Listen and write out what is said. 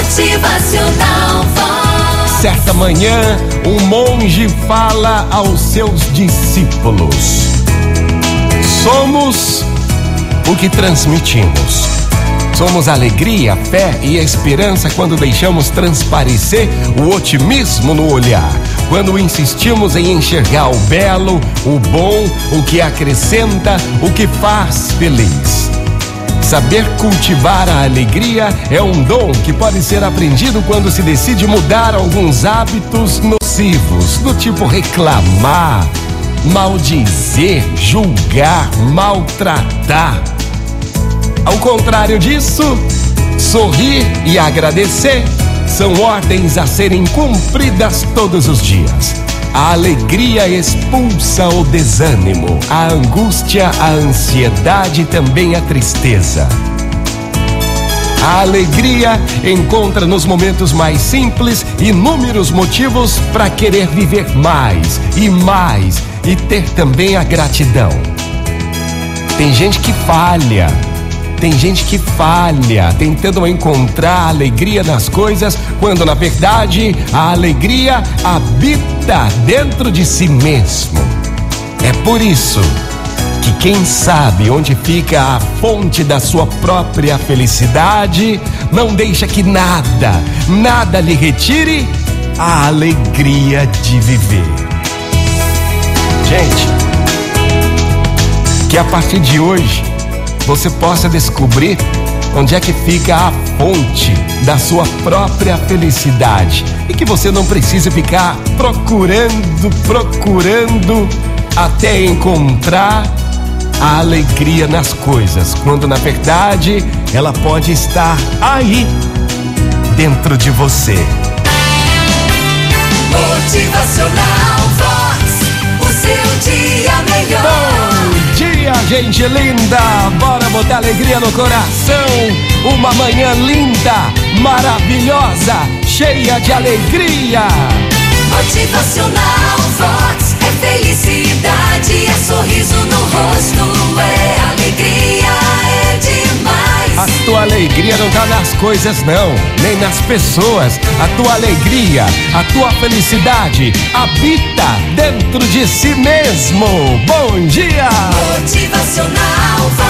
Motivacional Vox. Certa manhã, um monge fala aos seus discípulos: Somos o que transmitimos. Somos alegria, fé e esperança quando deixamos transparecer o otimismo no olhar. Quando insistimos em enxergar o belo, o bom, o que acrescenta, o que faz feliz. Saber cultivar a alegria é um dom que pode ser aprendido quando se decide mudar alguns hábitos nocivos, do tipo reclamar, maldizer, julgar, maltratar. Ao contrário disso, sorrir e agradecer são ordens a serem cumpridas todos os dias. A alegria expulsa o desânimo, a angústia, a ansiedade e também a tristeza. A alegria encontra nos momentos mais simples inúmeros motivos para querer viver mais e mais e ter também a gratidão. Tem gente que falha, tem gente que falha tentando encontrar alegria nas coisas, quando na verdade a alegria habita dentro de si mesmo. É por isso que quem sabe onde fica a fonte da sua própria felicidade, não deixa que nada, nada lhe retire a alegria de viver. Gente, que a partir de hoje você possa descobrir onde é que fica a fonte da sua própria felicidade e que você não precise ficar procurando, procurando até encontrar a alegria nas coisas, quando na verdade ela pode estar aí dentro de você. Motivacional Vox. Gente linda! Bora botar alegria no coração! Uma manhã linda, maravilhosa, cheia de alegria! Motivacional Vox. Alegria não tá nas coisas, não, nem nas pessoas. A tua alegria, a tua felicidade habita dentro de si mesmo. Bom dia! Motivacional.